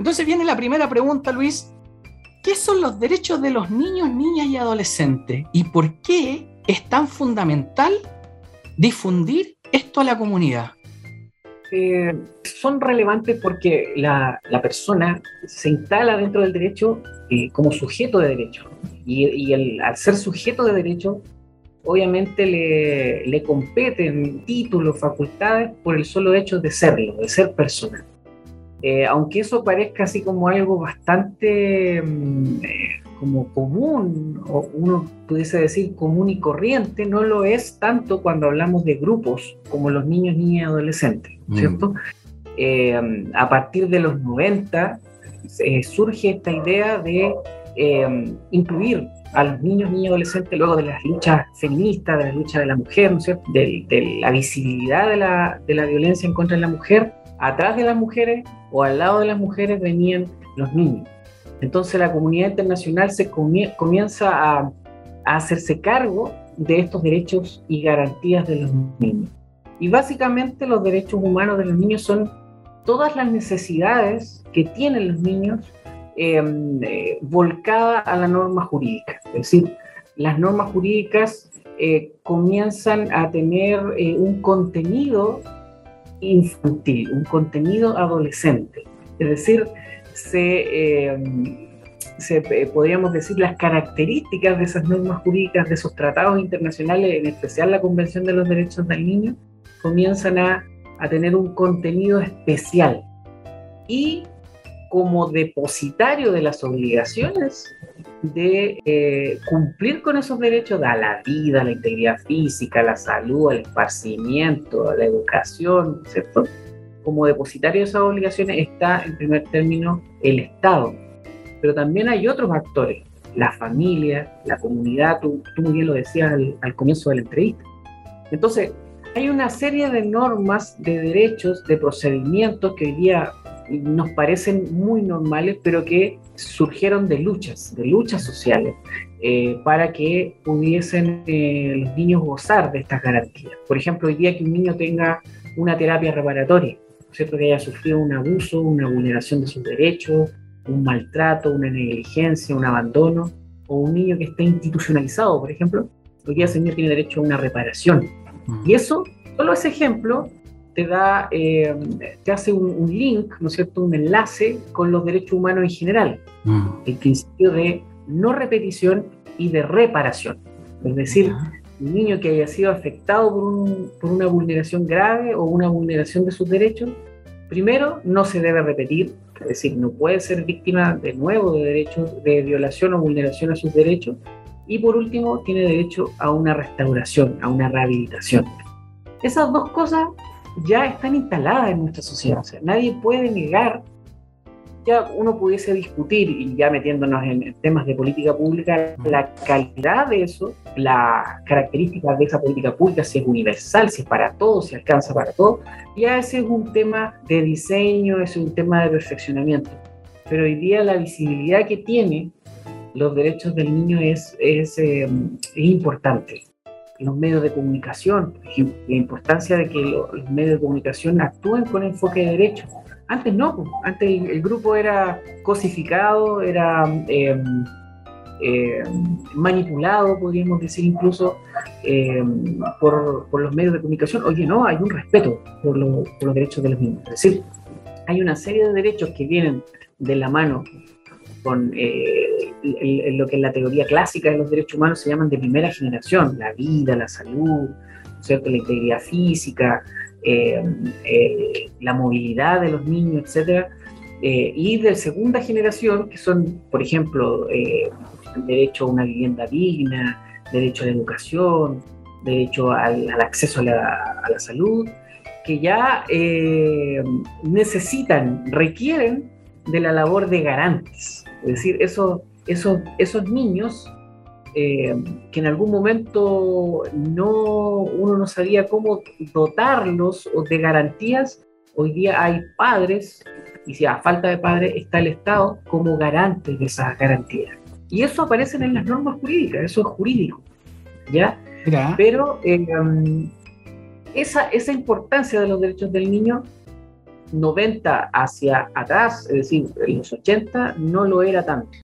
Entonces viene la primera pregunta, Luis. ¿Qué son los derechos de los niños, niñas y adolescentes? ¿Y por qué es tan fundamental difundir esto a la comunidad? Eh, son relevantes porque la, persona se instala dentro del derecho eh, como sujeto de derecho. Y, al ser sujeto de derecho, obviamente le, le, competen títulos, facultades por el solo hecho de serlo, de ser persona. Eh, aunque eso parezca así como algo bastante mm, como común, o uno pudiese decir común y corriente, no lo es tanto cuando hablamos de grupos como los niños, niñas y adolescentes, mm. ¿cierto? Eh, a partir de los 90 eh, surge esta idea de eh, incluir a los niños, niñas y adolescentes luego de las luchas feministas, de la lucha de la mujer, ¿no cierto? De, la visibilidad de la, de la violencia en contra de la mujer, atrás de las mujeres o al lado de las mujeres venían los niños. Entonces la comunidad internacional se comienza a, hacerse cargo de estos derechos y garantías de los niños. Y básicamente los derechos humanos de los niños son todas las necesidades que tienen los niños eh, volcadas a la norma jurídica. Es decir, las normas jurídicas eh, comienzan a tener eh, un contenido infantil, un contenido adolescente. Es decir, se, eh, eh, podríamos decir, las características de esas normas jurídicas, de esos tratados internacionales, en especial la Convención de los Derechos del Niño, comienzan a, tener un contenido especial. Y como depositario de las obligaciones de eh, cumplir con esos derechos a la vida, a la integridad física, a la salud, al esparcimiento, a la educación, ¿cierto? como depositario de esas obligaciones está en primer término el Estado, pero también hay otros actores, la familia, la comunidad, tú, muy bien lo decías al, comienzo de la entrevista. Entonces, hay una serie de normas, de derechos, de procedimientos que hoy día nos parecen muy normales, pero que surgieron de luchas, de luchas sociales, eh, para que pudiesen eh, los niños gozar de estas garantías. Por ejemplo, hoy día que un niño tenga una terapia reparatoria, ¿cierto? que haya sufrido un abuso, una vulneración de sus derechos, un maltrato, una negligencia, un abandono, o un niño que esté institucionalizado, por ejemplo, porque ese niño tiene derecho a una reparación. Mm. Y eso, solo ese ejemplo, te da, eh, te hace un, link, ¿no es cierto?, un enlace con los derechos humanos en general. Mm. El principio de no repetición y de reparación. Es decir, un niño que haya sido afectado por, una vulneración grave o una vulneración de sus derechos, primero no se debe repetir, es decir, no puede ser víctima de nuevo de derechos de violación o vulneración a sus derechos, y por último tiene derecho a una restauración, a una rehabilitación. Esas dos cosas ya están instaladas en nuestra sociedad, o sea, nadie puede negar ya uno pudiese discutir, y ya metiéndonos en temas de política pública, la calidad de eso, las características de esa política pública, si es universal, si es para todos, si alcanza para todos, ya ese es un tema de diseño, es un tema de perfeccionamiento. Pero hoy día la visibilidad que tiene los derechos del niño es, es, em, es importante. Los medios de comunicación, por la importancia de que los medios de comunicación actúen con enfoque de derechos antes no, antes el, grupo era cosificado, era em, em, manipulado, podríamos decir incluso, em, por, los medios de comunicación. Oye, no, hay un respeto por, los derechos de los niños. Es decir, hay una serie de derechos que vienen de la mano con eh, lo que en la teoría clásica de los derechos humanos se llaman de primera generación, la vida, la salud, ¿cierto? la integridad física, eh, eh, la movilidad de los niños, etcétera, eh, y de segunda generación, que son, por ejemplo, derecho a una vivienda digna, derecho a la educación, derecho al, acceso a la, salud, que ya necesitan, requieren de la labor de garantes. Es decir, esos, esos, esos niños eh, que en algún momento no, uno no sabía cómo dotarlos de garantías, hoy día hay padres, y si a falta de padres está el Estado como garante de esas garantías. Y eso aparece en las normas jurídicas, eso es jurídico, ¿ya? Pero eh, esa, esa importancia de los derechos del niño 90 hacia atrás, es decir, en los 80, no lo era tanto.